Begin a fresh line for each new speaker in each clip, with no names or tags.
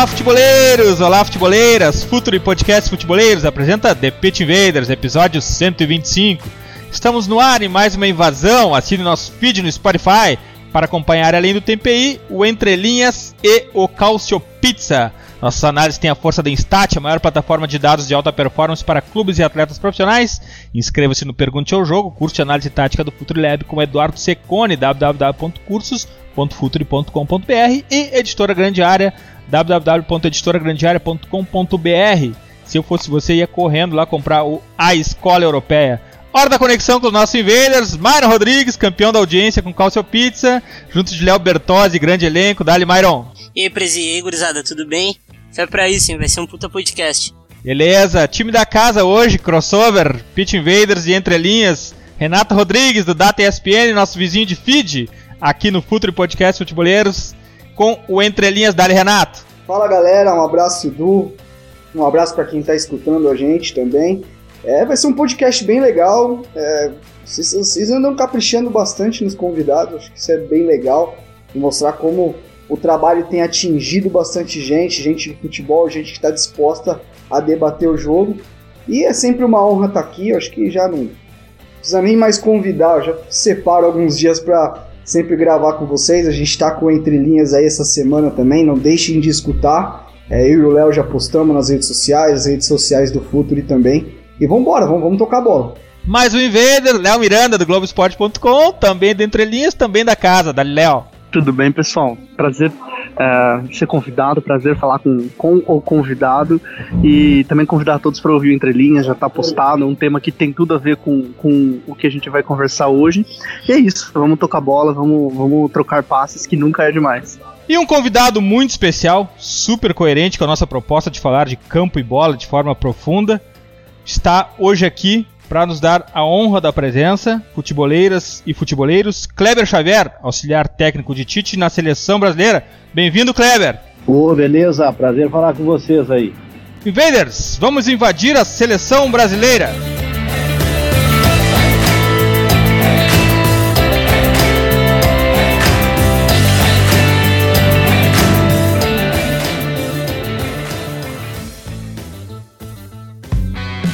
Olá, futeboleiros! Olá, futeboleiras! Futuro e Podcast Futeboleiros apresenta The Pit Invaders, episódio 125. Estamos no ar em mais uma invasão. Assine nosso feed no Spotify para acompanhar além do TPI, o Entre Linhas e o Calcio Pizza. Nossas análises têm a força da Instat, a maior plataforma de dados de alta performance para clubes e atletas profissionais. Inscreva-se no Pergunte ao Jogo, curso de análise tática do Futuro Lab com Eduardo Secone, www.cursos.futuri.com.br e Editora Grande Área, www.editoragrandearea.com.br. Se eu fosse você, ia correndo lá comprar o A Escola Europeia. Hora da conexão com os nossos invaders. Myron Rodrigues, campeão da audiência com Calcio Pizza, junto de Léo Bertozzi, grande elenco. Dali, Myron.
E aí, Prezi, e aí, gurizada, tudo bem? Foi pra isso, hein? Vai ser um puta podcast.
Beleza, time da casa hoje, crossover, Pitch Invaders e Entre Linhas. Renato Rodrigues, do Data ESPN, nosso vizinho de feed, aqui no Futuro Podcast Futeboleiros, com o Entre Linhas. Dali, Renato.
Fala galera, um abraço Edu, um abraço para quem está escutando a gente também. É, vai ser um podcast bem legal. É, vocês, vocês, andam caprichando bastante nos convidados, acho que isso é bem legal. Mostrar como o trabalho tem atingido bastante gente, gente de futebol, gente que está disposta a debater o jogo. E é sempre uma honra estar tá aqui, acho que já não precisa nem mais convidar, eu já separo alguns dias para sempre gravar com vocês. A gente está com Entre Linhas aí essa semana também, não deixem de escutar. É, eu e o Léo já postamos nas redes sociais, as redes sociais do Futuri também. E vamos embora, vamos, vamos tocar a bola.
Mais um Invader, Léo Miranda do Globoesporte.com, também do Entre Linhas, também da casa, da Léo.
Tudo bem, pessoal? Prazer é, ser convidado, prazer falar com, com o convidado e também convidar todos para ouvir o Entre Linhas, já está postado, um tema que tem tudo a ver com, com o que a gente vai conversar hoje. E é isso, vamos tocar bola, vamos, vamos trocar passes que nunca é demais.
E um convidado muito especial, super coerente com a nossa proposta de falar de campo e bola de forma profunda, está hoje aqui para nos dar a honra da presença, futeboleiras e futeboleiros, Kleber Xavier, auxiliar técnico de Tite na seleção brasileira. Bem-vindo, Kleber!
Ô, oh, beleza, prazer falar com vocês aí.
Invaders, vamos invadir a seleção brasileira!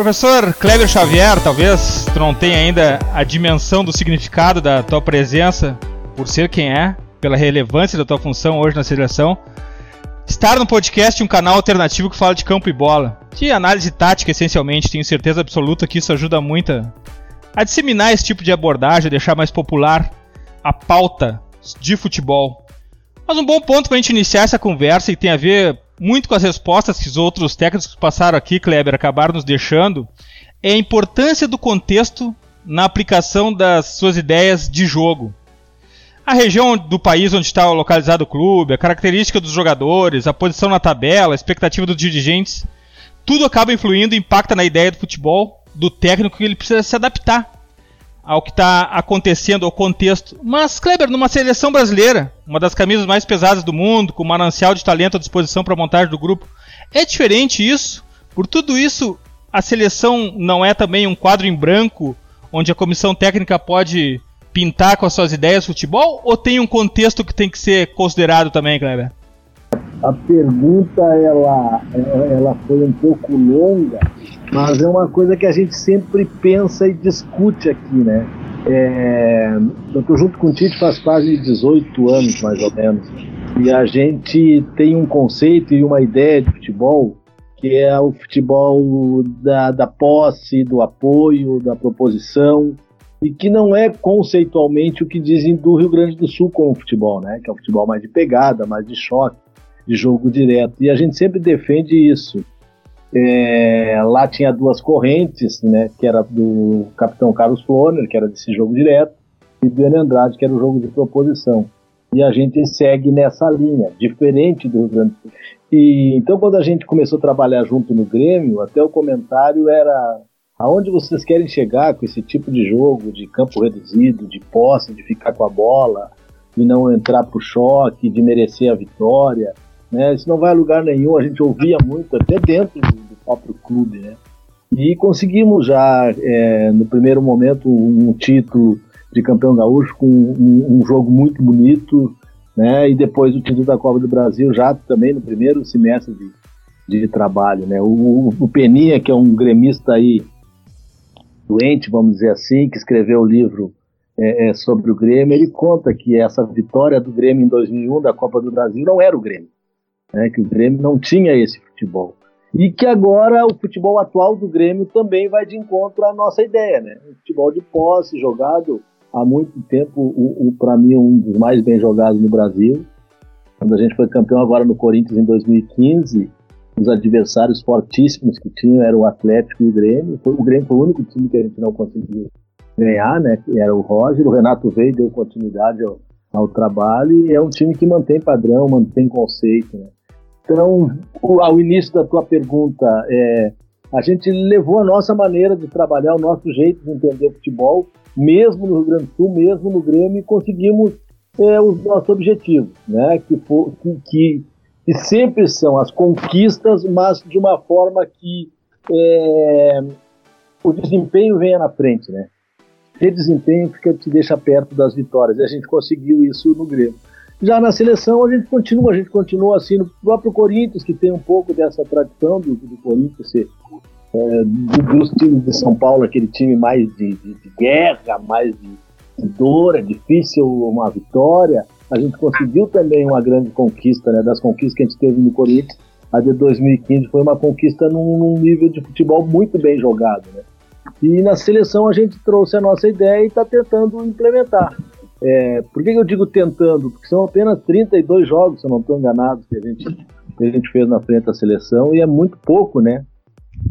Professor Kleber Xavier, talvez tu não tenha ainda a dimensão do significado da tua presença, por ser quem é, pela relevância da tua função hoje na seleção. Estar no podcast um canal alternativo que fala de campo e bola, de análise tática essencialmente, tenho certeza absoluta que isso ajuda muito a, a disseminar esse tipo de abordagem, a deixar mais popular a pauta de futebol. Mas um bom ponto para a gente iniciar essa conversa e tem a ver muito com as respostas que os outros técnicos que passaram aqui, Kleber, acabaram nos deixando, é a importância do contexto na aplicação das suas ideias de jogo. A região do país onde está localizado o clube, a característica dos jogadores, a posição na tabela, a expectativa dos dirigentes, tudo acaba influindo e impacta na ideia do futebol do técnico que ele precisa se adaptar ao que está acontecendo, ao contexto. Mas, Kleber, numa seleção brasileira, uma das camisas mais pesadas do mundo, com um manancial de talento à disposição para a montagem do grupo, é diferente isso? Por tudo isso, a seleção não é também um quadro em branco, onde a comissão técnica pode pintar com as suas ideias futebol? Ou tem um contexto que tem que ser considerado também, Kleber?
A pergunta ela, ela foi um pouco longa, mas é uma coisa que a gente sempre pensa e discute aqui, né? É, eu estou junto com o Tite faz quase 18 anos, mais ou menos. E a gente tem um conceito e uma ideia de futebol que é o futebol da, da posse, do apoio, da proposição. e que não é conceitualmente o que dizem do Rio Grande do Sul com o futebol, né? Que é um futebol mais de pegada, mais de choque, de jogo direto. E a gente sempre defende isso. É, lá tinha duas correntes, né? Que era do capitão Carlos Floner, que era desse jogo direto, e do Enio Andrade, que era o jogo de proposição. E a gente segue nessa linha, diferente do Rio Grande do Sul. E então quando a gente começou a trabalhar junto no Grêmio, até o comentário era aonde vocês querem chegar com esse tipo de jogo, de campo reduzido, de posse, de ficar com a bola, e não entrar pro choque, de merecer a vitória, né? Isso não vai a lugar nenhum, a gente ouvia muito, até dentro do, próprio clube, né? E conseguimos já, é, no primeiro momento, um título de campeão gaúcho com um, um, jogo muito bonito, né? E depois o título da Copa do Brasil já também no primeiro semestre de, de trabalho, né? O, o Peninha, que é um gremista aí doente, vamos dizer assim, que escreveu o livro é, é, sobre o Grêmio, ele conta que essa vitória do Grêmio em 2001 da Copa do Brasil não era o Grêmio, né, que o Grêmio não tinha esse futebol. E que agora o futebol atual do Grêmio também vai de encontro à nossa ideia, né? Um futebol de posse, jogado há muito tempo, o, o para mim, um dos mais bem jogados no Brasil. Quando a gente foi campeão agora no Corinthians em 2015, os adversários fortíssimos que tinham eram o Atlético e o Grêmio. O Grêmio foi o único time que a gente não conseguiu ganhar, né? Era o Roger. O Renato veio deu continuidade ao, ao trabalho e é um time que mantém padrão, mantém conceito. Né? Então, ao início da tua pergunta, é, a gente levou a nossa maneira de trabalhar, o nosso jeito de entender futebol, mesmo no Rio Grande do Sul, mesmo no Grêmio, e conseguimos é, os nossos objetivos, né? Que, for, que, que sempre são as conquistas, mas de uma forma que é, o desempenho venha na frente, né? Ter desempenho fica, te deixa perto das vitórias. E a gente conseguiu isso no Grêmio. Já na seleção a gente continua, a gente continua assim no próprio Corinthians, que tem um pouco dessa tradição do, do Corinthians ser é, dos times de São Paulo, aquele time mais de, de, de guerra, mais de, de dor, é difícil uma vitória a gente conseguiu também uma grande conquista, né? Das conquistas que a gente teve no Corinthians, a de 2015 foi uma conquista num, num nível de futebol muito bem jogado, né? E na seleção a gente trouxe a nossa ideia e está tentando implementar. É, por que eu digo tentando? Porque são apenas 32 jogos, se eu não estou enganado, que a, gente, que a gente fez na frente da seleção e é muito pouco, né?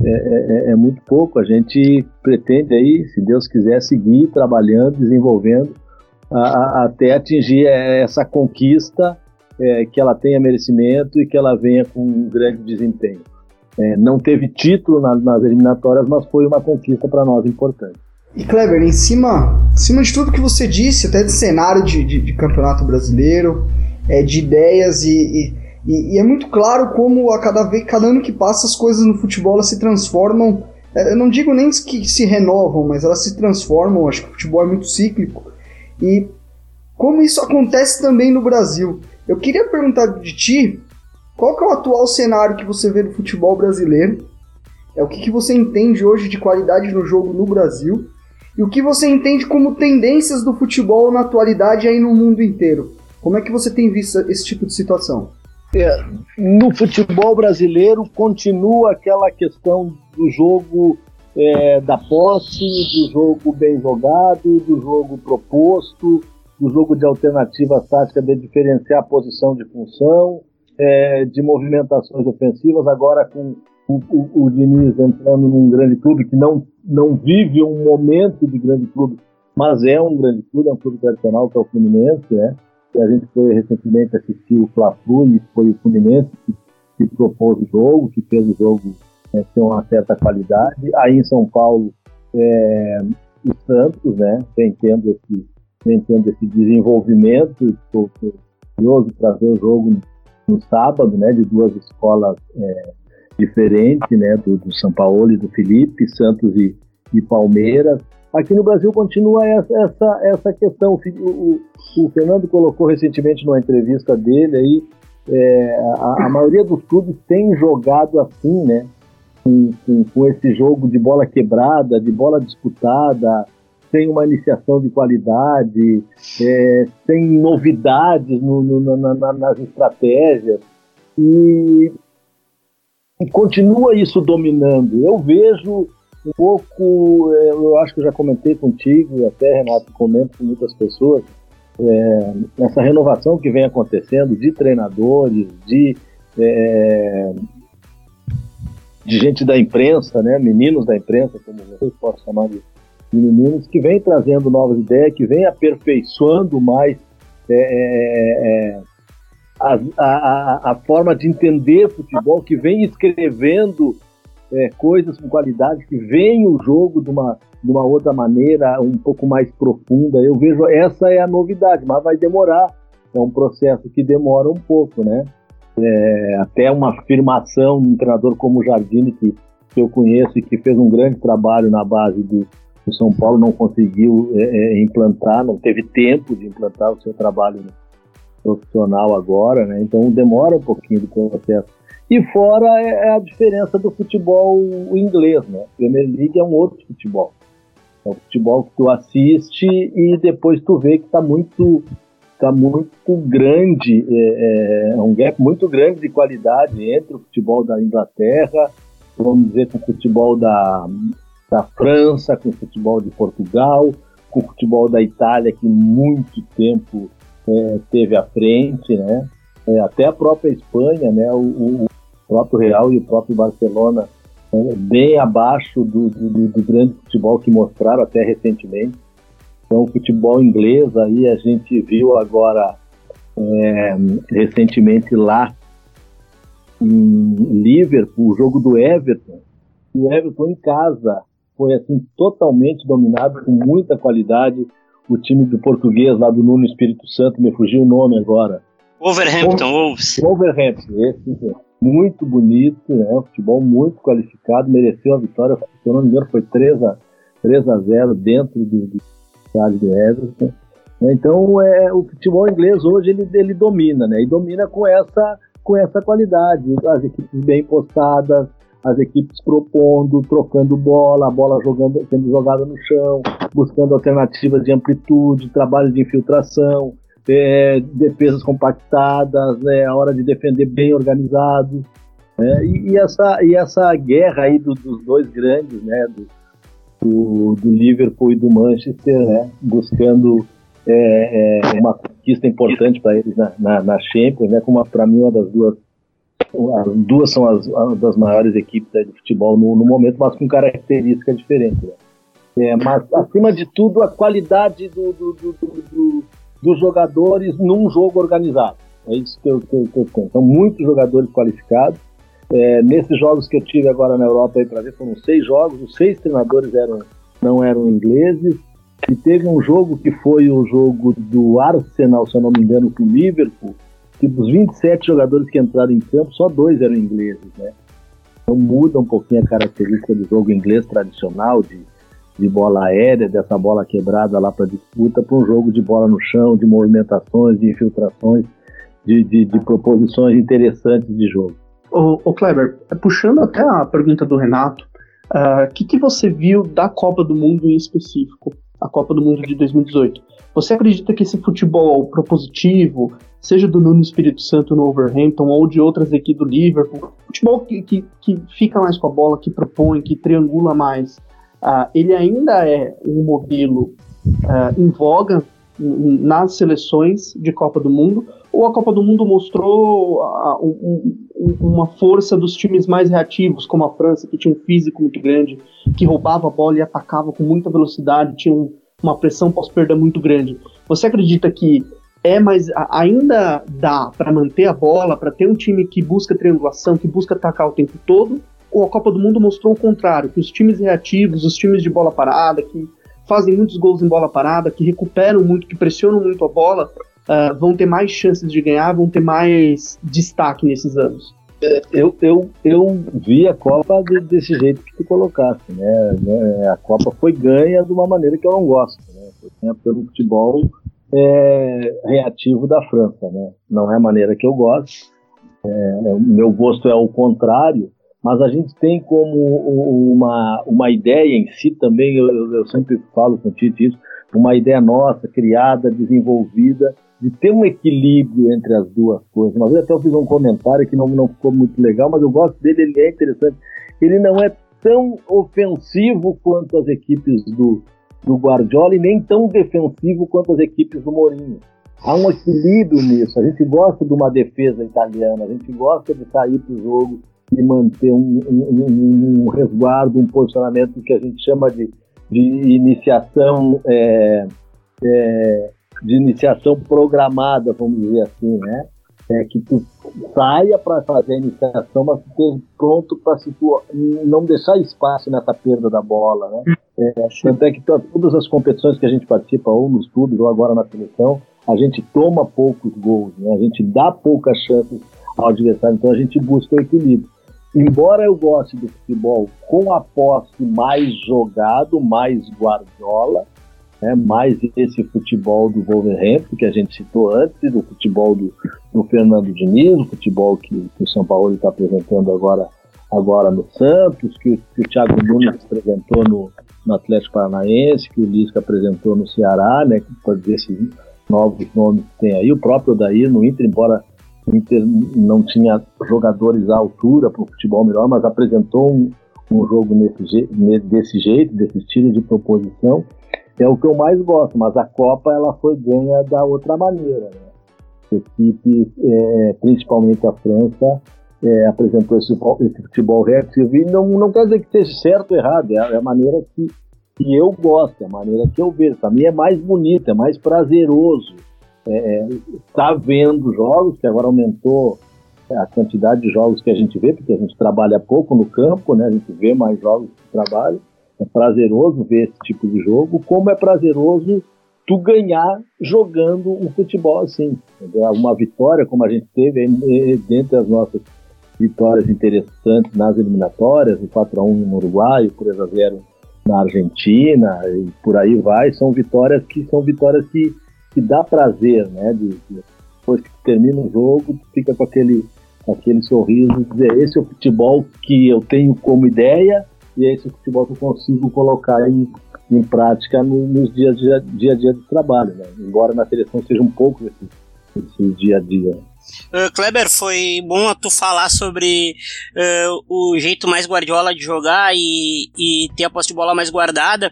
É, é, é, muito pouco. A gente pretende aí, se Deus quiser, seguir trabalhando, desenvolvendo a, até atingir essa conquista é, que ela tenha merecimento e que ela venha com um grande desempenho. É, não teve título nas, nas eliminatórias, mas foi uma conquista para nós importante.
E Kleber, em cima, em cima de tudo que você disse, até de cenário de, de, de campeonato brasileiro, é, de ideias e, e, e, é muito claro como a cada vez, cada ano que passa as coisas no futebol se transformam. É, eu não digo nem que se renovam, mas elas se transformam. Acho que o futebol é muito cíclico. E como isso acontece também no Brasil. Eu queria perguntar de ti, qual que é o atual cenário que você vê do futebol brasileiro? É o que, que você entende hoje de qualidade no jogo no Brasil? E o que você entende como tendências do futebol na atualidade aí no mundo inteiro? Como é que você tem visto esse tipo de situação?
É, no futebol brasileiro continua aquela questão do jogo é, da posse, do jogo bem jogado, do jogo proposto, do jogo de alternativa tática de diferenciar a posição de função, é, de movimentações ofensivas, agora com o, o, o, Diniz entrando num grande clube que não, não vive um momento de grande clube, mas é um grande clube, é um clube tradicional que é o Fluminense, né? E a gente foi recentemente assistir o Fla-Flu e foi o Fluminense que, que propôs o jogo, que fez o jogo é, ter uma certa qualidade. Aí em São Paulo, é, o Santos, né, vem tendo esse, vem tendo esse desenvolvimento. Estou curioso para ver o jogo no sábado, né, de duas escolas é, diferentes, né, do, do São Paulo e do Felipe, Santos e, e Palmeiras. Aqui no Brasil continua essa, essa, essa questão. O, o, o Fernando colocou recentemente numa entrevista dele aí, é, a, a, maioria dos clubes tem jogado assim, né? com, com, com esse jogo de bola quebrada, de bola disputada, sem uma iniciação de qualidade, é, sem novidades no, no, na, nas estratégias. E, e, continua isso dominando. Eu vejo um pouco, é, eu acho que eu já comentei contigo, e até Renato comenta com muitas pessoas, é, essa renovação que vem acontecendo de treinadores, de, é, de gente da imprensa, né, meninos da imprensa, como vocês posso chamar de, de meninos, que vem trazendo novas ideias, que vem aperfeiçoando mais é, é, é a, a, a, forma de entender futebol, que vem escrevendo é, coisas com qualidade, que vem o jogo de uma, de uma outra maneira, um pouco mais profunda. Eu vejo, essa é a novidade, mas vai demorar. É um processo que demora um pouco, né? É, até uma afirmação de um treinador como o Jardine, que, que eu conheço e que fez um grande trabalho na base do, do São Paulo, não conseguiu é, é implantar, não teve tempo de implantar o seu trabalho profissional agora, né? Então demora um pouquinho do processo. E fora é, é a diferença do futebol inglês, né? Premier League é um outro futebol. É um futebol que tu assiste e depois tu vê que está muito tá muito grande, é, é, um gap muito grande de qualidade entre o futebol da Inglaterra, vamos dizer, com o futebol da, da França, com o futebol de Portugal, com o futebol da Itália, que muito tempo é, teve à frente, né? É, até a própria Espanha, né? O, o, próprio Real e o próprio Barcelona é, bem abaixo do, do, do, grande futebol que mostraram até recentemente. Então, o futebol inglês aí a gente viu agora é, recentemente lá em Liverpool, o jogo do Everton. O Everton em casa foi assim totalmente dominado com muita qualidade o time do português lá do Nuno Espírito Santo, me fugiu o nome agora.
Wolverhampton Wolves.
Wolverhampton, esse muito bonito, né? Futebol muito qualificado, mereceu a vitória, se eu não me engano, foi 3 a, 3 a 0 dentro do, do estádio do Everton. Então, é, o futebol inglês hoje ele, ele domina, né? E domina com essa, com essa qualidade. As equipes bem postadas, as equipes propondo, trocando bola, a bola jogando, sendo jogada no chão, buscando alternativas de amplitude, trabalho de infiltração, é, defesas compactadas, né, a hora de defender bem organizado. Né, e, e, essa, e essa guerra aí do, dos dois grandes, né, do, do, do, Liverpool e do Manchester, né, buscando é, é, uma conquista importante para eles na, na, na Champions, né, como para mim uma das duas as duas são as, as das maiores equipes de futebol no, no, momento, mas com características diferentes. Né? É, mas, acima de tudo, a qualidade do, do, do, dos jogadores num jogo organizado. É isso que eu, que que eu tenho. São muitos jogadores qualificados. É, nesses jogos que eu tive agora na Europa para ver, foram seis jogos, os seis treinadores eram, não eram ingleses. E teve um jogo que foi o jogo do Arsenal, se eu não me engano, com o Liverpool, que dos 27 jogadores que entraram em campo, só dois eram ingleses, né? Então muda um pouquinho a característica do jogo inglês tradicional, de, de bola aérea, dessa bola quebrada lá para disputa, para um jogo de bola no chão, de movimentações, de infiltrações, de, de, de proposições interessantes de jogo.
Ô Kleber, puxando até a pergunta do Renato, o uh, ah, que, que você viu da Copa do Mundo em específico, a Copa do Mundo de 2018? Você acredita que esse futebol propositivo, seja do Nuno Espírito Santo no Overhampton ou de outras aqui do Liverpool, futebol que, que, que fica mais com a bola, que propõe, que triangula mais, uh, ele ainda é um modelo uh, em voga nas seleções de Copa do Mundo, ou a Copa do Mundo mostrou um, um, uma força dos times mais reativos, como a França, que tinha um físico muito grande, que roubava a bola e atacava com muita velocidade, tinha um, uma pressão pós-perda muito grande. Você acredita que é, mas ainda dá para manter a bola, para ter um time que busca triangulação, que busca atacar o tempo todo? Ou a Copa do Mundo mostrou o contrário, que os times reativos, os times de bola parada, que fazem muitos gols em bola parada, que recuperam muito, que pressionam muito a bola, uh, vão ter mais chances de ganhar, vão ter mais destaque nesses anos?
Eu, eu, eu vi a Copa de, desse jeito que tu colocaste, né? A Copa foi ganha de uma maneira que eu não gosto, né? Foi pelo futebol é, reativo da França, né? Não é a maneira que eu gosto. É, o meu gosto é o contrário, mas a gente tem como uma, uma ideia em si também, eu, eu sempre falo com o Tite isso, uma ideia nossa, criada, desenvolvida, de ter um equilíbrio entre as duas coisas. Uma vez até eu fiz um comentário que não, não ficou muito legal, mas eu gosto dele, ele é interessante. Ele não é tão ofensivo quanto as equipes do, do Guardiola e nem tão defensivo quanto as equipes do Mourinho. Há um equilíbrio nisso. A gente gosta de uma defesa italiana, a gente gosta de sair para o jogo e manter um, um, um, resguardo, um posicionamento que a gente chama de, de iniciação é, é, de iniciação programada, vamos dizer assim, né? É que tu saia para fazer a iniciação, mas esteja pronto para não deixar espaço nessa perda da bola, né? É, tanto é que todas as competições que a gente participa, ou nos clubes, ou agora na seleção, a gente toma poucos gols, né? a gente dá poucas chances ao adversário, então a gente busca o equilíbrio. Embora eu goste do futebol com a posse mais jogado, mais Guardiola, né, mais esse futebol do Wolverhampton que a gente citou antes, do futebol do, do Fernando Diniz, o futebol que, que o São Paulo está apresentando agora, agora no Santos, que, que o Thiago Nunes apresentou no, no Atlético Paranaense, que o Lisca apresentou no Ceará, né, pode dizer esses novos nomes que tem aí, o próprio Odair no Inter, embora o Inter não tinha jogadores à altura para um futebol melhor, mas apresentou um, um jogo nesse, desse jeito, desse estilo de proposição, é o que eu mais gosto, mas a Copa ela foi ganha da outra maneira. Né? Equipes, é, principalmente a França, é, apresentou esse, esse futebol reativo e não, não quer dizer que seja certo ou errado, é, é a maneira que, que eu gosto, é a maneira que eu vejo. Para mim é mais bonito, é mais prazeroso estar é, é, tá vendo jogos, que agora aumentou a quantidade de jogos que a gente vê, porque a gente trabalha pouco no campo, né? a gente vê mais jogos que trabalho é prazeroso ver esse tipo de jogo, como é prazeroso tu ganhar jogando um futebol assim. Uma vitória, como a gente teve dentre as nossas vitórias interessantes nas eliminatórias, o 4x1 no Uruguai, o 3x0 na Argentina, e por aí vai, são vitórias que são vitórias que, que dá prazer, né? De, de, depois que termina o jogo, fica com aquele, aquele sorriso, dizer, esse é o futebol que eu tenho como ideia, e é esse futebol que eu consigo colocar em, em prática no, nos dias dia, dia a dia do trabalho, né? embora na seleção seja um pouco esse, esse dia a dia.
Uh, Kleber, foi bom tu falar sobre uh, o jeito mais Guardiola de jogar e, e ter a posse de bola mais guardada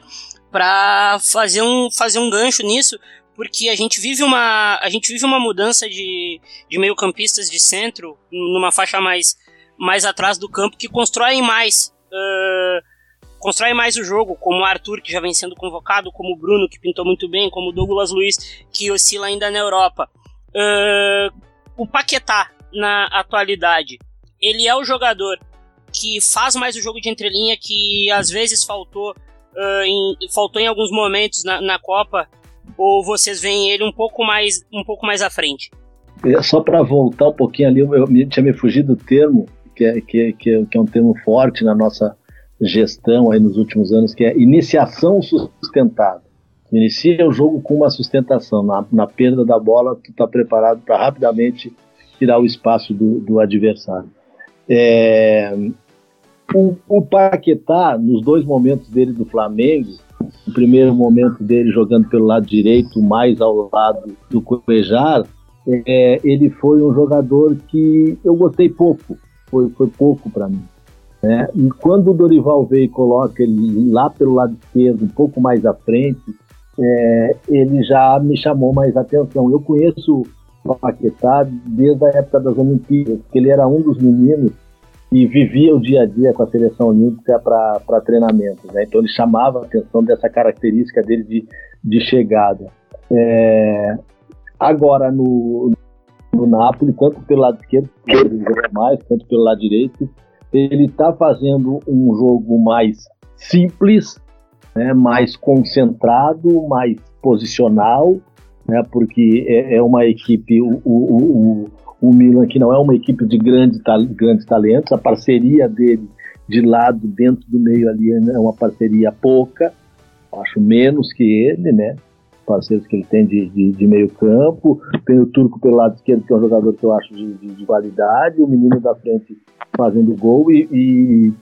para fazer um, fazer um gancho nisso, porque a gente vive uma, a gente vive uma mudança de, de meio-campistas de centro numa faixa mais, mais atrás do campo que constroem mais uh, constrói mais o jogo, como o Arthur, que já vem sendo convocado, como o Bruno, que pintou muito bem, como o Douglas Luiz, que oscila ainda na Europa. Uh, o Paquetá, na atualidade, ele é o jogador que faz mais o jogo de entrelinha, que às vezes faltou, uh, em, faltou em alguns momentos na, na Copa, ou vocês veem ele um pouco mais, um pouco mais à frente?
É, só para voltar um pouquinho ali, eu, eu tinha me fugido do termo, que é, que, que, que é um termo forte na nossa gestão aí nos últimos anos, que é iniciação sustentável. Inicia o jogo com uma sustentação. Na, na perda da bola, tu está preparado para rapidamente tirar o espaço do, do adversário. É, o, o Paquetá, nos dois momentos dele do Flamengo, o primeiro momento dele jogando pelo lado direito, mais ao lado do Cuejar, é, ele foi um jogador que eu gostei pouco foi, foi pouco para mim. Né? E quando o Dorival veio e coloca ele lá pelo lado esquerdo, um pouco mais à frente, é, ele já me chamou mais atenção. Eu conheço o Paquetá desde a época das Olimpíadas, porque ele era um dos meninos que vivia o dia a dia com a seleção olímpica para treinamento. Né? Então ele chamava a atenção dessa característica dele de, de chegada. É, agora, no, no Napoli, tanto pelo lado esquerdo, mais, tanto pelo lado direito. Ele está fazendo um jogo mais simples, né, mais concentrado, mais posicional, né, porque é, é uma equipe, o, o, o, o, Milan, que não é uma equipe de grande, grandes talentos, a parceria dele de lado, dentro do meio ali, é uma parceria pouca, acho menos que ele, né? parceiros que ele tem de, de, de, meio campo. Tem o Turco pelo lado esquerdo, que é um jogador que eu acho de, de, de qualidade. O menino da frente fazendo gol e, e,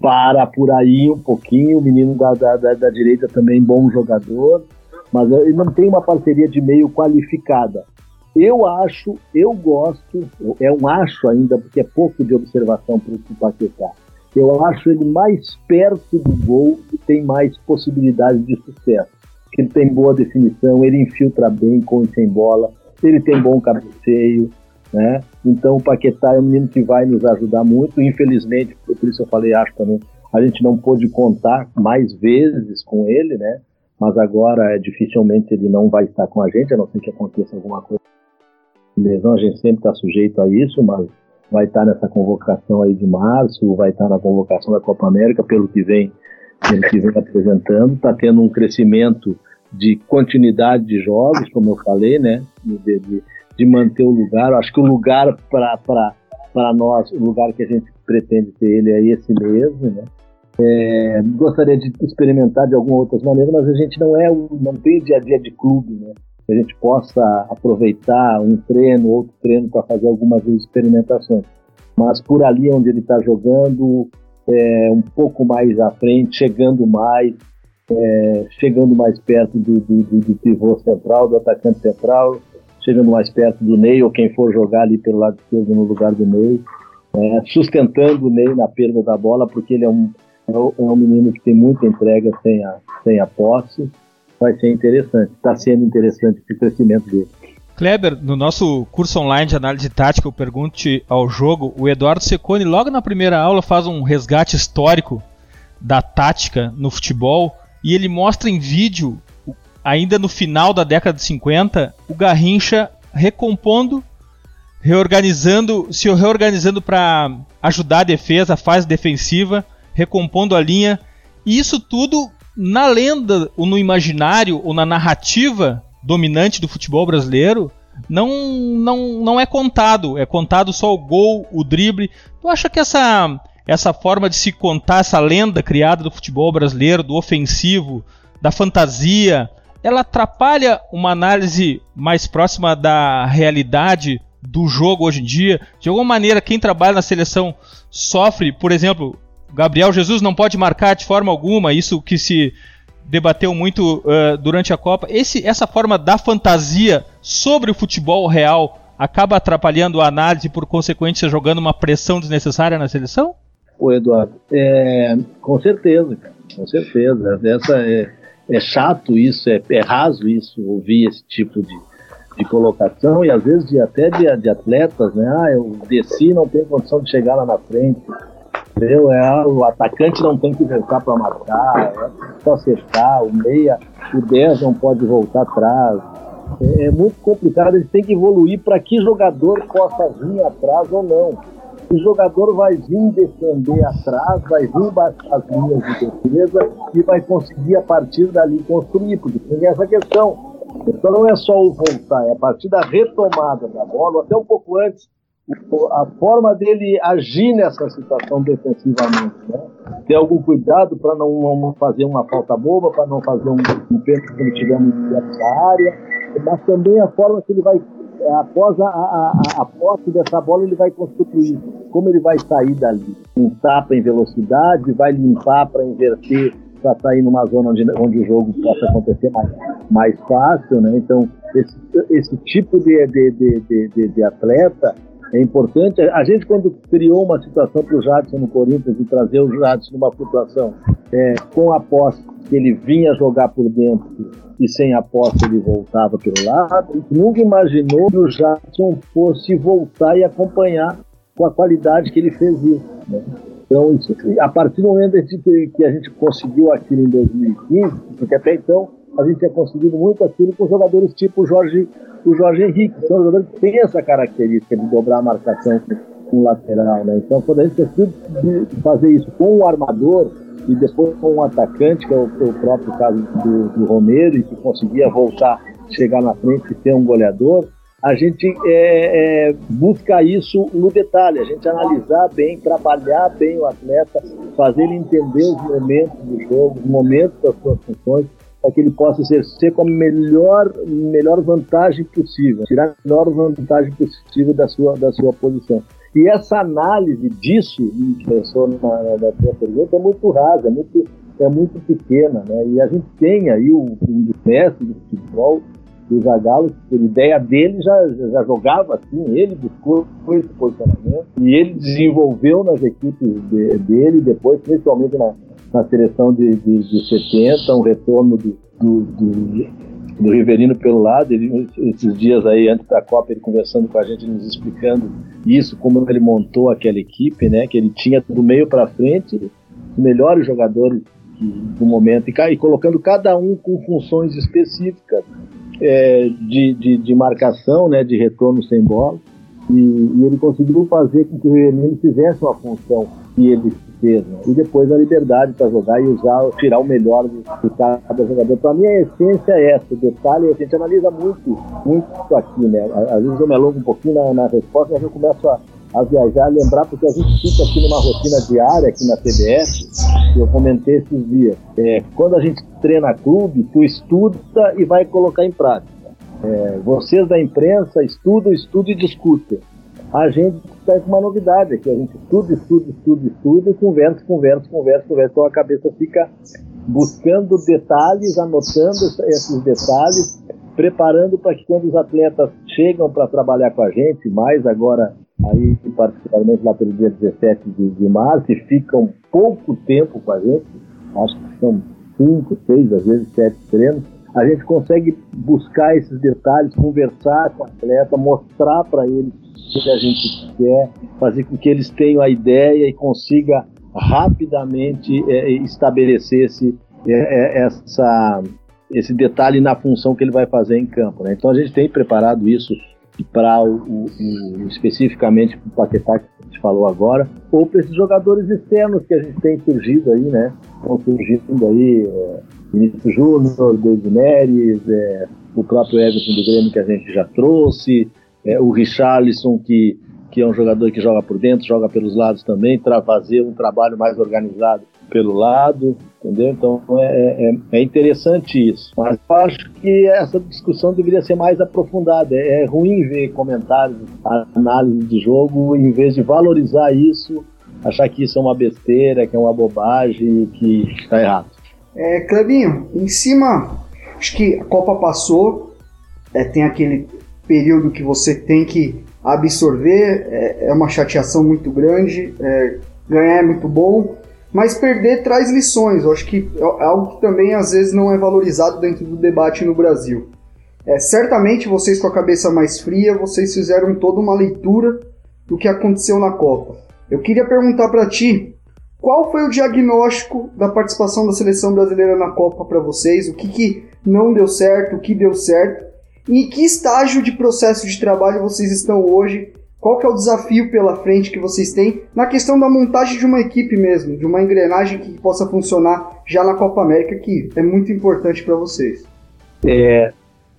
para por aí um pouquinho. O menino da, da, da, da direita também bom jogador. Mas ele não tem uma parceria de meio qualificada. Eu acho, eu gosto, é um acho ainda, porque é pouco de observação para o Paquetá. eu acho ele mais perto do gol e tem mais possibilidade de sucesso. Ele tem boa definição, ele infiltra bem com e sem bola, ele tem bom cabeceio, né? Então o Paquetá é um menino que vai nos ajudar muito. Infelizmente, por isso eu falei, acho também, a gente não pôde contar mais vezes com ele, né? Mas agora dificilmente ele não vai estar com a gente, a não ser que aconteça alguma coisa. Lesão, a gente sempre está sujeito a isso, mas vai estar nessa convocação aí de março, vai estar na convocação da Copa América, pelo que vem, pelo que vem apresentando, está tendo um crescimento de continuidade de jogos, como eu falei, né? De, de, de manter o lugar. Eu acho que o lugar para nós, o lugar que a gente pretende ter ele é esse mesmo, né? É, gostaria de experimentar de alguma outra maneira, mas a gente não é não tem dia a dia de clube, né? Que a gente possa aproveitar um treino, outro treino para fazer algumas experimentações. Mas por ali onde ele está jogando, é, um pouco mais à frente, chegando mais, é, chegando mais perto do, do, do, do pivô central, do atacante central, chegando mais perto do Ney, ou quem for jogar ali pelo lado esquerdo no lugar do Ney, é, sustentando o Ney na perda da bola, porque ele é um, é um menino que tem muita entrega sem a, sem a posse. Vai ser interessante, está sendo interessante esse crescimento dele.
Kleber, no nosso curso online de análise tática, o Pergunte ao Jogo, o Eduardo Secone, logo na primeira aula, faz um resgate histórico da tática no futebol e ele mostra em vídeo ainda no final da década de 50, o Garrincha recompondo, reorganizando, se reorganizando para ajudar a defesa, a fase defensiva, recompondo a linha. E isso tudo na lenda, ou no imaginário, ou na narrativa dominante do futebol brasileiro, não, não, não é contado. É contado só o gol, o drible. Tu acha que essa, essa forma de se contar, essa lenda criada do futebol brasileiro, do ofensivo, da fantasia, ela atrapalha uma análise mais próxima da realidade do jogo hoje em dia? De alguma maneira, quem trabalha na seleção sofre, por exemplo, Gabriel Jesus não pode marcar de forma alguma, isso que se debateu muito uh, durante a Copa. Esse, essa forma da fantasia sobre o futebol real acaba atrapalhando a análise e, por consequência, jogando uma pressão desnecessária na seleção?
O Eduardo, é, com certeza, com certeza. Essa é, é chato isso, é, é raso isso, ouvir esse tipo de, de colocação e às vezes de, até de, de atletas, né? Ah, eu desci não tenho condição de chegar lá na frente. Entendeu? É, o atacante não tem que voltar para marcar, é só acertar, o meia, o 10 não pode voltar atrás. É, é muito complicado, eles têm que evoluir para que jogador possa vir atrás ou não o jogador vai vir defender atrás, vai vir baixar as linhas de defesa e vai conseguir a partir dali construir, porque tem essa questão. Então não é só o voltar, é a partir da retomada da bola, até um pouco antes, a forma dele agir nessa situação defensivamente. Né? Ter algum cuidado para não, fazer uma falta boba, para não fazer um, um pênalti que ele tiver nessa área, mas também a forma que ele vai é, após a, a, a, posse dessa bola, ele vai construir como ele vai sair dali. Um tapa em velocidade, vai limpar para inverter, para sair numa zona onde, onde o jogo possa acontecer mais, mais fácil. Né? Então, esse, esse tipo de, de, de, de, de atleta é importante. A gente, quando criou uma situação para o Jadson no Corinthians e trazer o Jadson numa flutuação é, com a posse que ele vinha jogar por dentro e sem a posse ele voltava pelo lado, nunca imaginou que o Jadson fosse voltar e acompanhar com a qualidade que ele fez isso. Né? Então, isso, a partir do momento que a gente conseguiu aquilo em 2015, porque até então a gente tinha conseguido muito aquilo com jogadores tipo o Jorge o Jorge Henrique, que é um jogador que tem essa característica de dobrar a marcação com o lateral, né? Então, quando a gente conseguiu fazer isso com o armador e depois com o atacante, que é o, o próprio caso do, do, Romero, e que conseguia voltar, chegar na frente e ser um goleador, a gente é, é, busca isso no detalhe, a gente analisar bem, trabalhar bem o atleta, fazer ele entender os momentos do jogo, os momentos das suas funções, para que ele possa exercer com a melhor, melhor vantagem possível, tirar a melhor vantagem possível da sua, da sua posição. E essa análise disso, que pensou na, na pergunta, é muito rasa, é muito, é muito pequena. Né? E a gente tem aí o, um mestre do futebol o Zagallo, a ideia dele já, já jogava assim, ele buscou esse posicionamento e ele desenvolveu nas equipes de, dele, depois, principalmente na, na seleção de, de, de 70, um retorno do, do, do, do Riverino pelo lado. Ele, esses dias aí, antes da Copa, ele conversando com a gente, nos explicando isso, como ele montou aquela equipe, né? Que ele tinha do meio para frente os melhores jogadores do momento e, colocando cada um com funções específicas é, de, de, de, marcação, né, de retorno sem bola, e, e, ele conseguiu fazer com que o Renino fizesse uma função que ele fez, né? e depois a liberdade para jogar e usar, tirar o melhor de, cada jogador. Para mim a essência é essa, o detalhe, a gente analisa muito, muito isso aqui, né, às vezes eu me alongo um pouquinho na, na resposta, mas eu começo a, a viajar, lembrar, porque a gente fica aqui numa rotina diária aqui na TBS, que eu comentei esses dias. É, quando a gente treina clube, tu estuda e vai colocar em prática. É, vocês da imprensa estudam, estudam e discutem. A gente está com uma novidade aqui, a gente estuda, estuda, estuda, estuda e conversa, conversa, conversa, conversa, então a cabeça fica buscando detalhes, anotando esses detalhes, preparando para que quando os atletas chegam para trabalhar com a gente, mais agora aí particularmente lá pelo dia 17 de, de março, e ficam pouco tempo com a gente, acho que são cinco, seis, às vezes sete treinos, a gente consegue buscar esses detalhes, conversar com o atleta, mostrar para eles o que a gente quer, fazer com que eles tenham a ideia e consiga rapidamente é, estabelecer esse, é, é essa, esse detalhe na função que ele vai fazer em campo. Né? Então a gente tem preparado isso para o, o, o, especificamente para o Paquetá que a gente falou agora, ou para esses jogadores externos que a gente tem surgido aí, né? Estão surgindo aí é, Vinícius Júnior, David Neres, é, o próprio Everton do Grêmio que a gente já trouxe, é, o Richarlison que, que é um jogador que joga por dentro, joga pelos lados também, para fazer um trabalho mais organizado pelo lado, entendeu? Então é, é, é, interessante isso. Mas eu acho que essa discussão deveria ser mais aprofundada. É, é ruim ver comentários, análise de jogo, em vez de valorizar isso, achar que isso é uma besteira, que é uma bobagem, que está errado.
É, Clevinho, em cima, acho que a Copa passou, é, tem aquele período que você tem que absorver, é, é uma chateação muito grande, é, ganhar é muito bom, mas perder traz lições. Eu acho que é algo que também às vezes não é valorizado dentro do debate no Brasil. É, certamente vocês com a cabeça mais fria, vocês fizeram toda uma leitura do que aconteceu na Copa. Eu queria perguntar para ti, qual foi o diagnóstico da participação da seleção brasileira na Copa para vocês? O que, que não deu certo, o que deu certo? E em que estágio de processo de trabalho vocês estão hoje qual que é o desafio pela frente que vocês têm na questão da montagem de uma equipe mesmo, de uma engrenagem que possa funcionar já na Copa América, que é muito importante para vocês?
É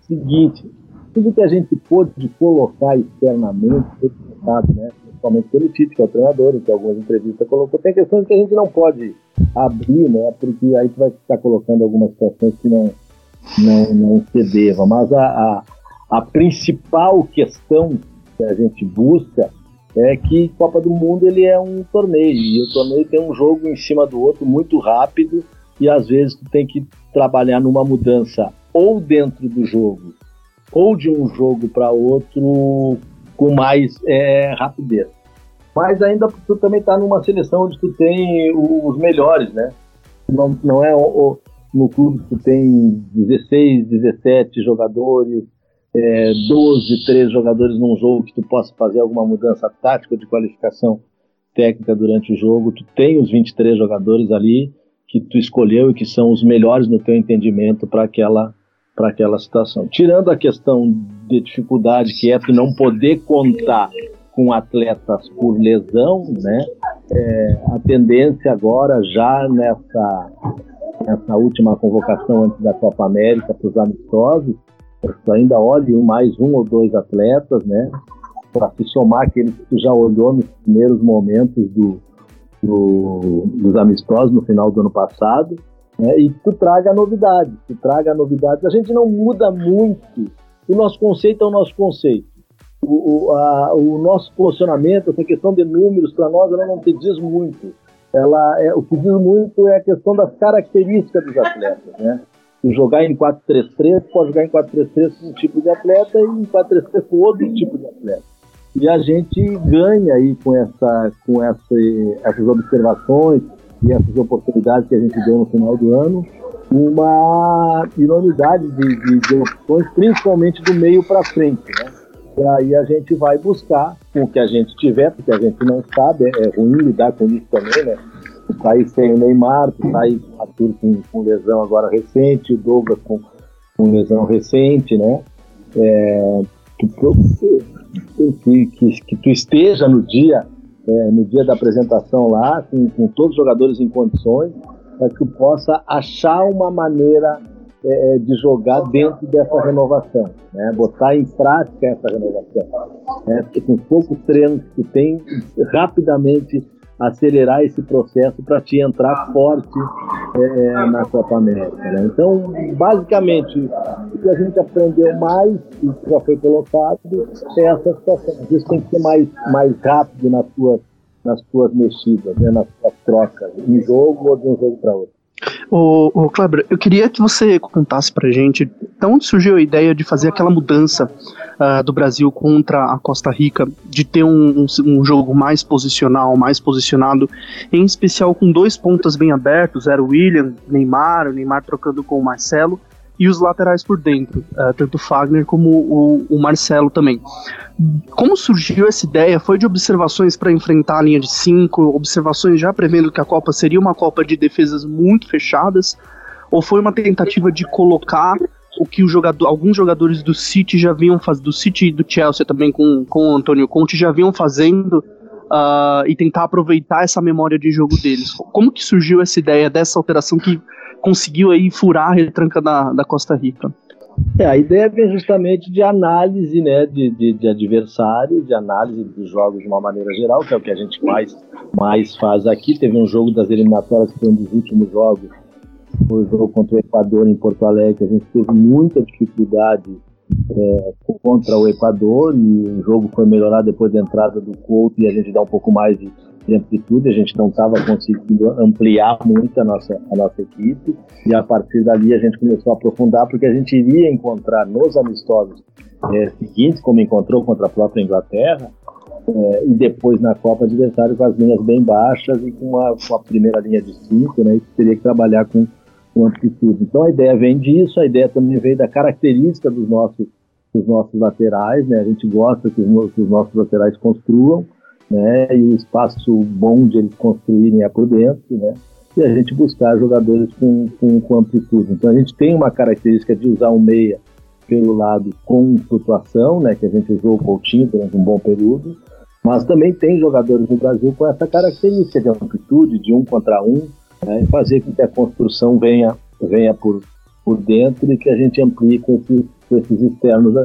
seguinte, tudo que a gente pôde colocar externamente foi colocado, né? Principalmente pelo Tite, que é o treinador, que algumas entrevistas colocou, tem questões que a gente não pode abrir, né? Porque aí tu vai ficar colocando algumas situações que não, não, não se deva. Mas a, a, a principal questão que a gente busca é que Copa do Mundo ele é um torneio e o torneio tem um jogo em cima do outro muito rápido e às vezes tu tem que trabalhar numa mudança ou dentro do jogo ou de um jogo para outro com mais é, rapidez. Mas ainda tu também está numa seleção onde tu tem os melhores, né? Não, não é o, no clube que tu tem 16, 17 jogadores, é, 12, 13 jogadores num jogo que tu possa fazer alguma mudança tática de qualificação técnica durante o jogo, tu tem os 23 jogadores ali que tu escolheu e que são os melhores no teu entendimento para aquela para aquela situação. Tirando a questão de dificuldade que é tu não poder contar com atletas por lesão, né? É, a tendência agora já nessa nessa última convocação antes da Copa América para os amistosos tu ainda olhe mais um ou dois atletas, né? Para se somar aqueles que tu já olhou nos primeiros momentos do, do, dos amistosos no final do ano passado, né? E tu traga novidades, tu traga novidades. A gente não muda muito. O nosso conceito é o nosso conceito. O, o, a, o nosso posicionamento, essa questão de números, para nós, ela não te diz muito. Ela é, o que diz muito é a questão das características dos atletas, né? jogar em 4-3-3, pode jogar em 4-3-3 com um tipo de atleta e em 4-3-3 com outro tipo de atleta. E a gente ganha aí com, essa, com essa, essas observações e essas oportunidades que a gente deu no final do ano, uma enormidade de, de, de opções, principalmente do meio para frente. Né? E aí a gente vai buscar com o que a gente tiver, porque a gente não sabe, é ruim lidar com isso também, né? Tá aí sem o Neymar, aí o Arthur com, com lesão agora recente, o Douglas com, com lesão recente, né? É, que, que, que, que, tu esteja no dia, é, no dia da apresentação lá, com, com todos os jogadores em condições, para que possa achar uma maneira é, é, de jogar dentro dessa renovação, né? botar em prática essa renovação. Né? Com poucos treinos que tem, rapidamente acelerar esse processo para te entrar forte é, na Copa América. Né? Então, basicamente, o que a gente aprendeu mais, e já foi colocado, é essa situação. Isso tem que ser mais, mais rápido nas suas, nas suas mexidas, né? nas suas trocas, em jogo ou de um jogo para outro.
Ô, ô Kleber, eu queria que você contasse pra gente de onde surgiu a ideia de fazer aquela mudança uh, do Brasil contra a Costa Rica, de ter um, um, jogo mais posicional, mais posicionado, em especial com dois pontas bem abertos, era o William, Neymar, o Neymar trocando com o Marcelo, e os laterais por dentro, uh, tanto o Fagner como o, o, Marcelo também. Como surgiu essa ideia? Foi de observações para enfrentar a linha de cinco, observações já prevendo que a Copa seria uma Copa de defesas muito fechadas, ou foi uma tentativa de colocar o que o jogador, alguns jogadores do City já vinham fazendo, do City e do Chelsea também com, com o Antônio Conte já vinham fazendo uh, e tentar aproveitar essa memória de jogo deles. Como que surgiu essa ideia dessa alteração que conseguiu aí furar a retranca da, da Costa Rica.
É, a ideia vem justamente de análise né, de, de, de, adversário, de análise dos jogos de uma maneira geral, que é o que a gente mais, mais faz aqui. Teve um jogo das eliminatórias que foi um dos últimos jogos, foi o jogo contra o Equador em Porto Alegre. A gente teve muita dificuldade é, contra o Equador e o jogo foi melhorar depois da entrada do Couto e a gente dá um pouco mais de amplitude, a gente não estava conseguindo ampliar muito a nossa, a nossa equipe, e a partir dali a gente começou a aprofundar, porque a gente iria encontrar nos amistosos é, seguintes, como encontrou contra a própria Inglaterra, é, e depois na Copa adversário com as linhas bem baixas e com a, com a primeira linha de cinco, né, e teria que trabalhar com, com amplitude. Então a ideia vem disso, a ideia também veio da característica dos nossos, dos nossos laterais, né, a gente gosta que os, que os nossos laterais construam, né? E o espaço bom de eles construírem é por dentro, né? E a gente buscar jogadores com, com, com amplitude. Então a gente tem uma característica de usar um meia pelo lado com flutuação, né? Que a gente usou o Coutinho durante um bom período, mas também tem jogadores no Brasil com essa característica de amplitude, de um contra um, né? fazer com que a construção venha, venha por, por dentro e que a gente amplie com esses, com esses externos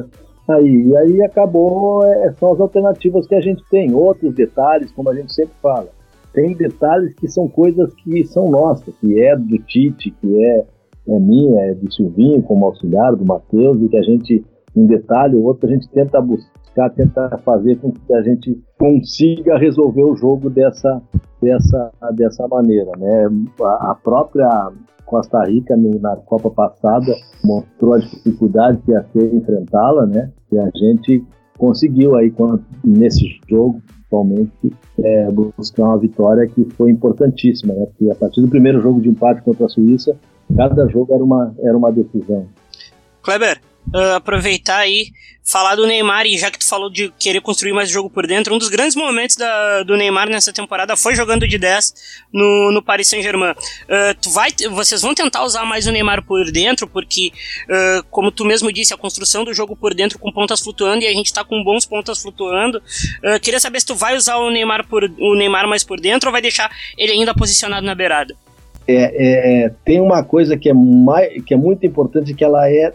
aí. E aí acabou, é, são as alternativas que a gente tem. Outros detalhes, como a gente sempre fala. Tem detalhes que são coisas que são nossas, que é do Tite, que é, é minha, é do Silvinho como auxiliar, do Matheus, e que a gente, um detalhe ou outro, a gente tenta buscar, tenta fazer com que a gente consiga resolver o jogo dessa, dessa, dessa maneira. Né? A, própria Costa Rica na Copa passada mostrou a dificuldade que ia ser enfrentá-la, né? E a gente conseguiu aí nesse jogo, principalmente, é, buscar uma vitória que foi importantíssima, né? Porque a partir do primeiro jogo de empate contra a Suíça, cada jogo era uma, era uma decisão.
Kleber, uh, aproveitar aí, falar do Neymar, e já que tu falou de querer construir mais jogo por dentro, um dos grandes momentos da, do Neymar nessa temporada foi jogando de 10 no, no Paris Saint-Germain. Uh, tu vai, vocês vão tentar usar mais o Neymar por dentro, porque, uh, como tu mesmo disse, a construção do jogo por dentro com pontas flutuando, e a gente tá com bons pontas flutuando. queria saber se tu vai usar o Neymar, por, o Neymar mais por dentro ou vai deixar ele ainda posicionado na beirada?
É, é, tem uma coisa que é, mais, que é muito importante que ela é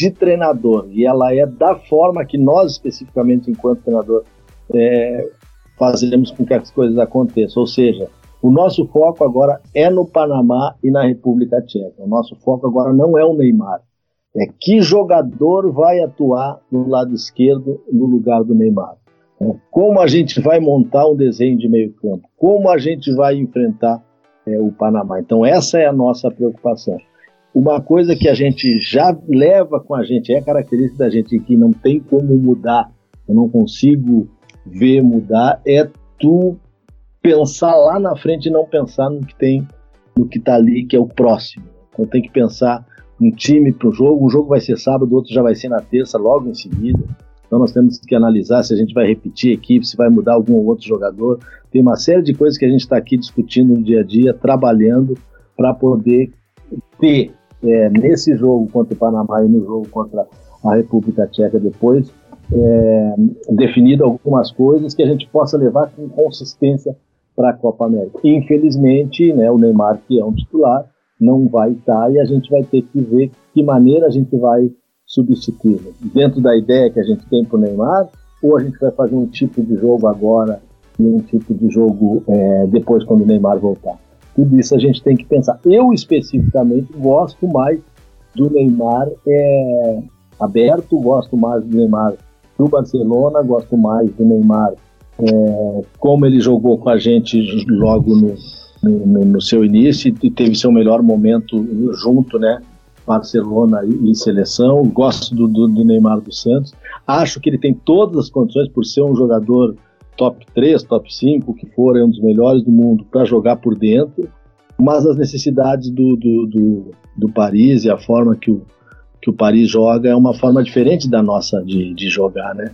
de treinador e ela é da forma que nós especificamente enquanto treinador é, fazemos com que as coisas aconteçam. Ou seja, o nosso foco agora é no Panamá e na República Tcheca. O nosso foco agora não é o Neymar. É que jogador vai atuar no lado esquerdo no lugar do Neymar. É, como a gente vai montar um desenho de meio campo? Como a gente vai enfrentar é, o Panamá? Então essa é a nossa preocupação. Uma coisa que a gente já leva com a gente, é característica da gente que não tem como mudar, eu não consigo ver mudar, é tu pensar lá na frente e não pensar no que tem, no que tá ali, que é o próximo. Então tem que pensar um time para o jogo, um jogo vai ser sábado, outro já vai ser na terça, logo em seguida. Então nós temos que analisar se a gente vai repetir a equipe, se vai mudar algum outro jogador. Tem uma série de coisas que a gente está aqui discutindo no dia a dia, trabalhando para poder ter é, nesse jogo contra o Panamá e no jogo contra a República Tcheca depois, é, definido algumas coisas que a gente possa levar com consistência para a Copa América. Infelizmente, né, o Neymar, que é um titular, não vai estar e a gente vai ter que ver que maneira a gente vai substituí-lo. Dentro da ideia que a gente tem para o Neymar, ou a gente vai fazer um tipo de jogo agora e um tipo de jogo é, depois quando o Neymar voltar. Tudo isso a gente tem que pensar. Eu, especificamente, gosto mais do Neymar é, aberto, gosto mais do Neymar do Barcelona, gosto mais do Neymar é, como ele jogou com a gente logo no, no, no, seu início e teve seu melhor momento junto, né? Barcelona e, seleção. Gosto do, do, do Neymar Santos. Acho que ele tem todas as condições por ser um jogador top 3, top 5, que for, é um dos melhores do mundo para jogar por dentro, mas as necessidades do, do, do, do, Paris e a forma que o, que o Paris joga é uma forma diferente da nossa de, de jogar, né?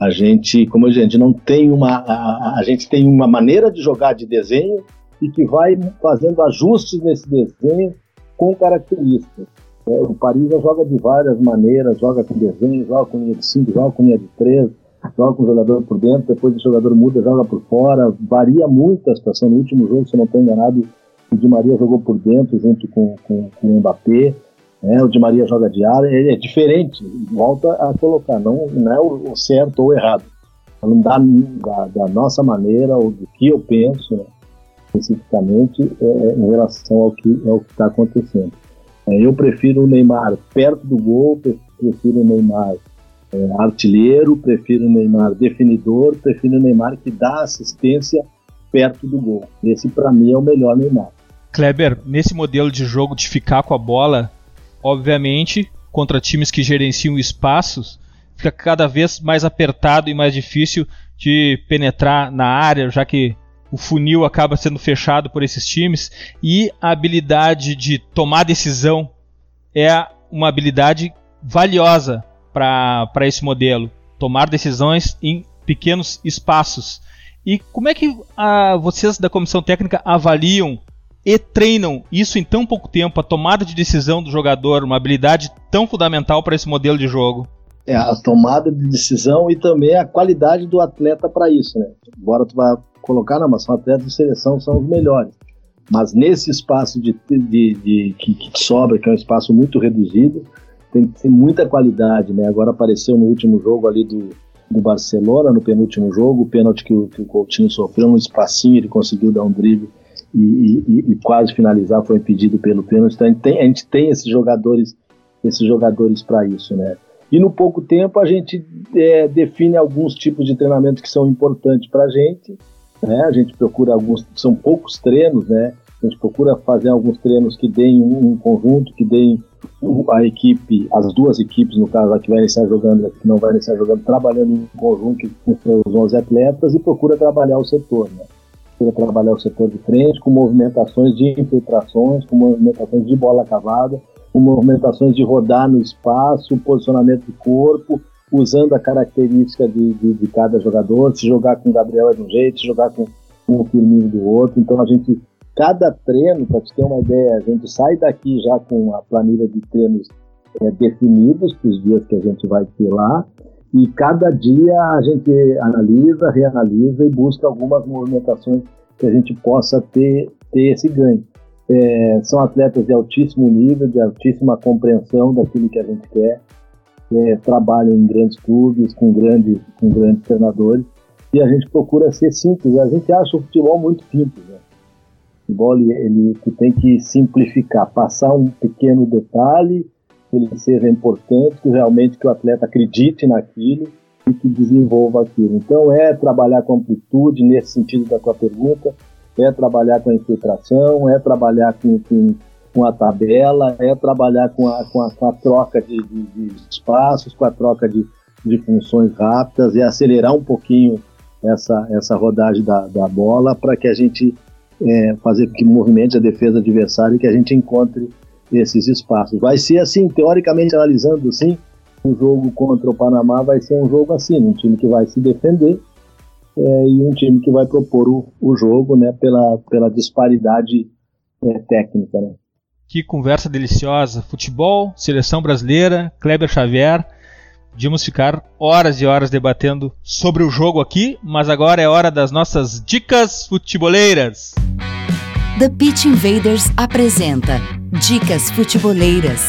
A gente, como a gente não tem uma, a, a gente tem uma maneira de jogar de desenho e que vai fazendo ajustes nesse desenho com características. É, o Paris joga de várias maneiras, joga com desenho, joga com linha de 5, joga com linha de 3, joga o jogador por dentro, depois o jogador muda, joga por fora, varia muito a situação. No último jogo, se não estou enganado, o Di Maria jogou por dentro junto com, com, com o Mbappé, né? o Di Maria joga de área, é, é diferente, volta a colocar, não, não é o, certo ou o errado. Falando da, da, da, nossa maneira, ou do que eu penso, né? especificamente, é, é em relação ao que é está acontecendo. É, eu prefiro o Neymar perto do gol, prefiro o Neymar é, artilheiro, prefiro o Neymar definidor, prefiro o Neymar que dá assistência perto do gol. Esse para mim é o melhor Neymar.
Kleber, nesse modelo de jogo de ficar com a bola, obviamente, contra times que gerenciam espaços, fica cada vez mais apertado e mais difícil de penetrar na área, já que o funil acaba sendo fechado por esses times e a habilidade de tomar decisão é uma habilidade valiosa para esse modelo. Tomar decisões em pequenos espaços. E como é que a, vocês da comissão técnica avaliam e treinam isso em tão pouco tempo, a tomada de decisão do jogador, uma habilidade tão fundamental para esse modelo de jogo?
É a tomada de decisão e também a qualidade do atleta para isso, né? Embora tu vá colocar, não, mas são atletas de seleção, são os melhores. Mas nesse espaço de, de, de, que, que, sobra, que é um espaço muito reduzido, tem que ter muita qualidade, né? Agora apareceu no último jogo ali do, do Barcelona, no penúltimo jogo, o pênalti que o, que o Coutinho sofreu, um espacinho, ele conseguiu dar um drible e, e, e, quase finalizar, foi impedido pelo pênalti. Então a gente tem, a gente tem esses jogadores, esses jogadores para isso, né? E no pouco tempo a gente é, define alguns tipos de treinamento que são importantes para a gente né? A gente procura alguns, são poucos treinos, né? A gente procura fazer alguns treinos que deem um, conjunto, que deem a equipe, as duas equipes, no caso, a que vai iniciar jogando, a que não vai iniciar jogando, trabalhando em conjunto com os 11 atletas e procura trabalhar o setor, né? Procura trabalhar o setor de frente com movimentações de infiltrações, com movimentações de bola cavada, com movimentações de rodar no espaço, posicionamento de corpo, usando a característica de, de, de, cada jogador, se jogar com o Gabriel é de um jeito, se jogar com, com o Firmino do outro. Então a gente, cada treino, para te ter uma ideia, a gente sai daqui já com a planilha de treinos é, definidos para os dias que a gente vai ter lá. E cada dia a gente analisa, reanalisa e busca algumas movimentações que a gente possa ter, ter esse ganho. É, são atletas de altíssimo nível, de altíssima compreensão daquilo que a gente quer é, trabalham em grandes clubes, com grandes, com grandes treinadores, e a gente procura ser simples. A gente acha o futebol muito simples. Né? Futebol ele, ele tem que simplificar, passar um pequeno detalhe, que ele seja importante, que realmente que o atleta acredite naquilo e que desenvolva aquilo. Então é trabalhar com amplitude nesse sentido da tua pergunta, é trabalhar com a infiltração, é trabalhar com, com com a tabela, é trabalhar com a, com a, com a troca de, de, de, espaços, com a troca de, de funções rápidas e acelerar um pouquinho essa, essa rodagem da, da bola para que a gente é, fazer que movimente a defesa adversária e que a gente encontre esses espaços. Vai ser assim, teoricamente analisando assim, um jogo contra o Panamá vai ser um jogo assim, um time que vai se defender é, e um time que vai propor o, o jogo, né, pela, pela disparidade é, técnica, né.
Que conversa deliciosa. Futebol, seleção brasileira, Kleber Xavier. Podíamos ficar horas e horas debatendo sobre o jogo aqui, mas agora é hora das nossas dicas futeboleiras.
The Pitch Invaders apresenta Dicas Futeboleiras.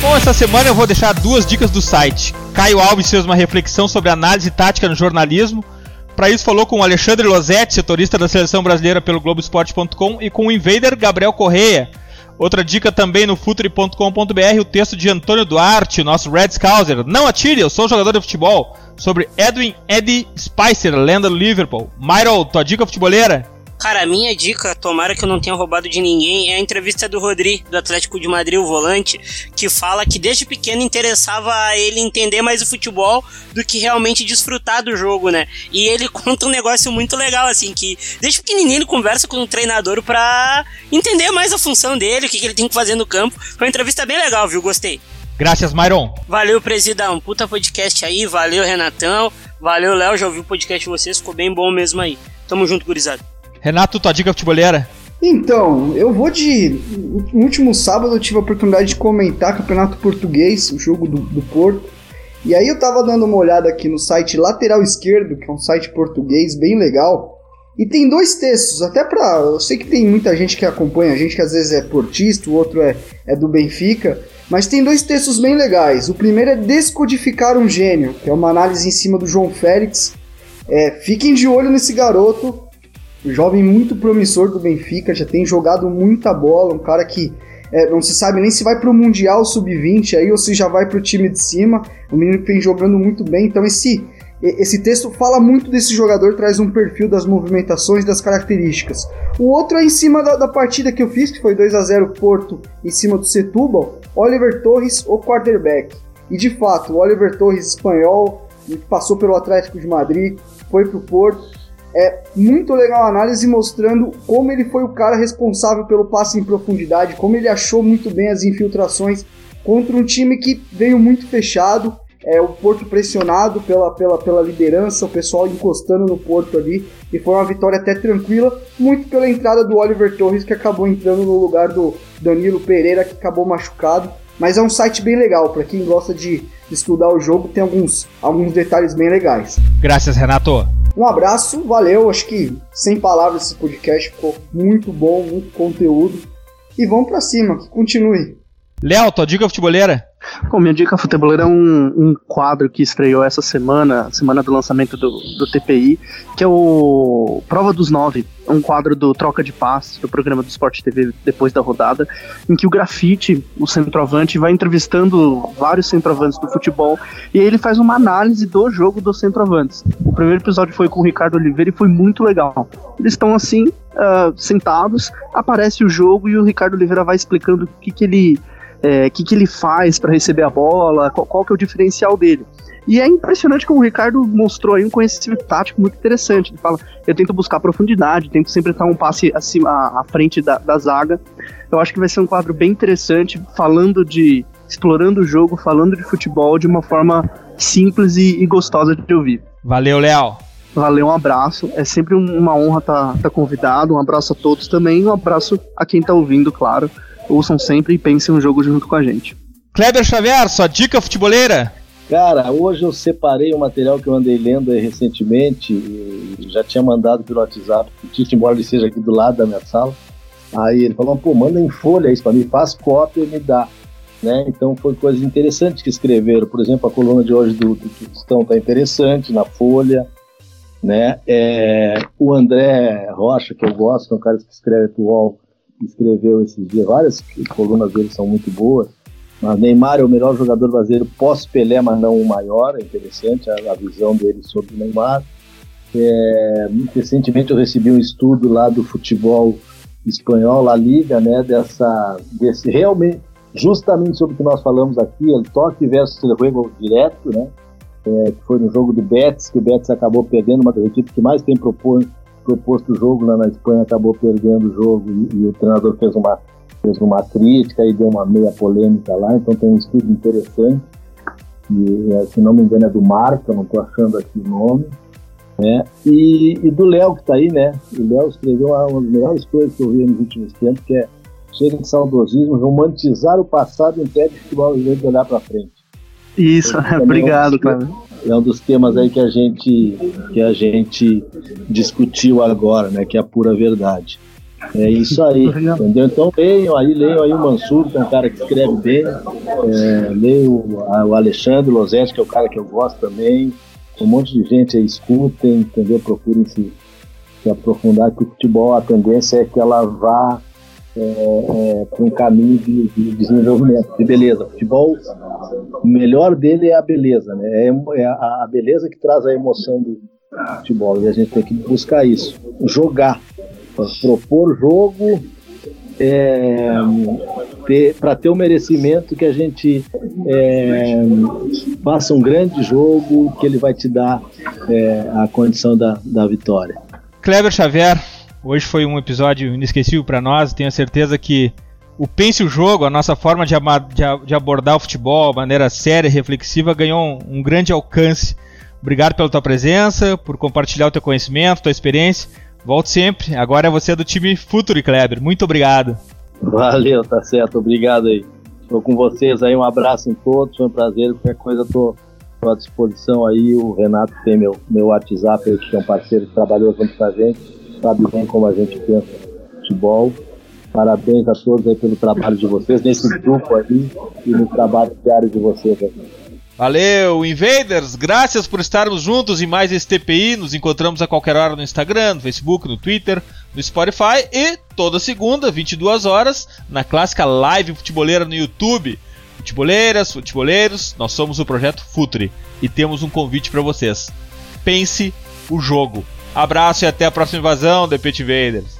Bom, essa semana eu vou deixar duas dicas do site. Caio Alves fez uma reflexão sobre análise tática no jornalismo. Para isso falou com Alexandre Losetti, setorista da seleção brasileira pelo Globoesporte.com, e com o invader Gabriel Correia. Outra dica também no futuri.com.br, o texto de Antônio Duarte, nosso Red Scouser. Não atire, eu sou jogador de futebol. Sobre Edwin Eddie Spicer, lenda do Liverpool. Myro, tua dica futeboleira?
Cara, a minha dica, tomara que eu não tenha roubado de ninguém, é a entrevista do Rodri, do Atlético de Madrid, o volante, que fala que desde pequeno interessava a ele entender mais o futebol do que realmente desfrutar do jogo, né? E ele conta um negócio muito legal, assim, que desde pequenininho ele conversa com o treinador pra entender mais a função dele, o que, que ele tem que fazer no campo. Foi uma entrevista bem legal, viu? Gostei.
Graças, Myron.
Valeu, presidão. Puta podcast aí. Valeu, Renatão. Valeu, Léo. Já ouvi o podcast de vocês. Ficou bem bom mesmo aí. Tamo junto, gurizada.
Renato, tua dica futebolera?
Então, eu vou de. No último sábado eu tive a oportunidade de comentar Campeonato Português, o jogo do, do Porto. E aí eu tava dando uma olhada aqui no site Lateral Esquerdo, que é um site português bem legal. E tem dois textos, até pra. Eu sei que tem muita gente que acompanha a gente, que às vezes é portista, o outro é, é do Benfica. Mas tem dois textos bem legais. O primeiro é Descodificar um Gênio, que é uma análise em cima do João Félix. É, fiquem de olho nesse garoto, jovem muito promissor do Benfica, já tem jogado muita bola, um cara que é, não se sabe nem se vai para o Mundial Sub-20 aí ou se já vai para o time de cima. O menino que vem jogando muito bem. Então esse esse texto fala muito desse jogador, traz um perfil das movimentações, das características. O outro é em cima da, da partida que eu fiz, que foi 2 a 0 Porto em cima do Setúbal, Oliver Torres, o quarterback. E de fato, o Oliver Torres espanhol, passou pelo Atlético de Madrid, foi pro Porto, é muito legal a análise mostrando como ele foi o cara responsável pelo passe em profundidade, como ele achou muito bem as infiltrações contra um time que veio muito fechado, é, o Porto pressionado pela, pela, pela liderança, o pessoal encostando no Porto ali, e foi uma vitória até tranquila, muito pela entrada do Oliver Torres, que acabou entrando no lugar do Danilo Pereira, que acabou machucado. Mas é um site bem legal, para quem gosta de estudar o jogo, tem alguns, alguns detalhes bem legais.
Graças, Renato.
Um abraço, valeu. Acho que sem palavras esse podcast ficou muito bom, muito conteúdo. E vamos para cima, que continue.
Léo, tua dica futebolera?
Bom, minha dica futebolera é um, um quadro que estreou essa semana, semana do lançamento do, do TPI, que é o Prova dos Nove, um quadro do Troca de Passes, do programa do Sport TV depois da rodada, em que o Grafite, o centroavante, vai entrevistando vários centroavantes do futebol e aí ele faz uma análise do jogo dos centroavantes. O primeiro episódio foi com o Ricardo Oliveira e foi muito legal. Eles estão assim, uh, sentados, aparece o jogo e o Ricardo Oliveira vai explicando o que, que ele é, o que, que ele faz para receber a bola, qual, qual, que é o diferencial dele. E é impressionante como o Ricardo mostrou aí um conhecimento tático muito interessante. Ele fala, eu tento buscar profundidade, tento sempre estar um passe acima, à frente da, da zaga. Eu acho que vai ser um quadro bem interessante, falando de. explorando o jogo, falando de futebol de uma forma simples e, e gostosa de ouvir.
Valeu, Léo.
Valeu, um abraço. É sempre uma honra estar tá, tá convidado. Um abraço a todos também. Um abraço a quem está ouvindo, claro ouçam sempre e pensem um jogo junto com a gente.
Kleber Xavier, sua dica futeboleira?
Cara, hoje eu separei o material que eu andei lendo recentemente, já tinha mandado pelo WhatsApp, embora ele seja aqui do lado da minha sala. Aí ele falou, pô, manda em folha isso para mim, faz cópia e me dá. Né? Então foi coisas interessantes que escreveram. Por exemplo, a coluna de hoje do, do tá interessante, na folha. Né? É, o André Rocha, que eu gosto, é um cara que escreve pro UOL, escreveu esses dias, várias colunas dele são muito boas, mas Neymar é o melhor jogador brasileiro pós-Pelé, mas não o maior, é interessante a, a visão dele sobre o Neymar. É, recentemente eu recebi um estudo lá do futebol espanhol, La Liga, né, dessa, desse realmente, justamente sobre o que nós falamos aqui, o toque versus o jogo direto, né, é, que foi no jogo do Betis, que o Betis acabou perdendo, uma das equipes que mais tem propor, proposto o jogo lá na Espanha, acabou perdendo o jogo e, e, o treinador fez uma, fez uma crítica e deu uma meia polêmica lá, então tem um estudo interessante, e, é, se não me engano é do Marca, não estou achando aqui o nome, né? E, e do Léo que está aí, né? O Léo escreveu uma, uma das melhores coisas que eu vi nos últimos tempos, que é chega de saudosismo, romantizar o passado impede o futebol de olhar para frente.
Isso, obrigado, cara.
É um dos temas aí que a gente que a gente discutiu agora, né? Que é a pura verdade. É isso aí, entendeu? Então leiam aí, leiam aí o Mansur, que é um cara que escreve bem. É, leiam o Alexandre Losetti, que é o cara que eu gosto também um monte de gente aí escutem, entendeu? Procurem se, se aprofundar, que o futebol, a tendência é que ela vá é, é, para um caminho de, de, desenvolvimento, de beleza. O futebol, o melhor dele é a beleza, né? É, é a, a, beleza que traz a emoção do futebol e a gente tem que buscar isso, jogar, propor jogo é, para ter o merecimento que a gente é, faça um grande jogo que ele vai te dar é, a condição da, da vitória.
Kleber Xavier, hoje foi um episódio inesquecível para nós. Tenho certeza que o Pense o Jogo, a nossa forma de, de, de abordar o futebol de maneira séria e reflexiva, ganhou um, um grande alcance. Obrigado pela tua presença, por compartilhar o teu conhecimento, tua experiência. Volte sempre. Agora é você do time Futuri, Kleber. Muito obrigado.
Valeu, tá certo. Obrigado aí. Estou com vocês aí. Um abraço em todos. Foi um prazer. Qualquer coisa estou à disposição aí. O Renato tem meu, meu WhatsApp, aí, que é um parceiro que trabalhou junto com a gente. Sabe bem como a gente pensa futebol. Parabéns a todos aí pelo trabalho de vocês, nesse grupo aí e no trabalho diário de vocês aqui.
Valeu, Invaders! Graças por estarmos juntos em mais esse TPI. Nos encontramos a qualquer hora no Instagram, no Facebook, no Twitter, no Spotify e toda segunda, 22 horas, na clássica live futeboleira no YouTube. Futeboleiras, futeboleiros, nós somos o projeto Futre e temos um convite para vocês. Pense o jogo. Abraço e até a próxima invasão, The Pit Invaders.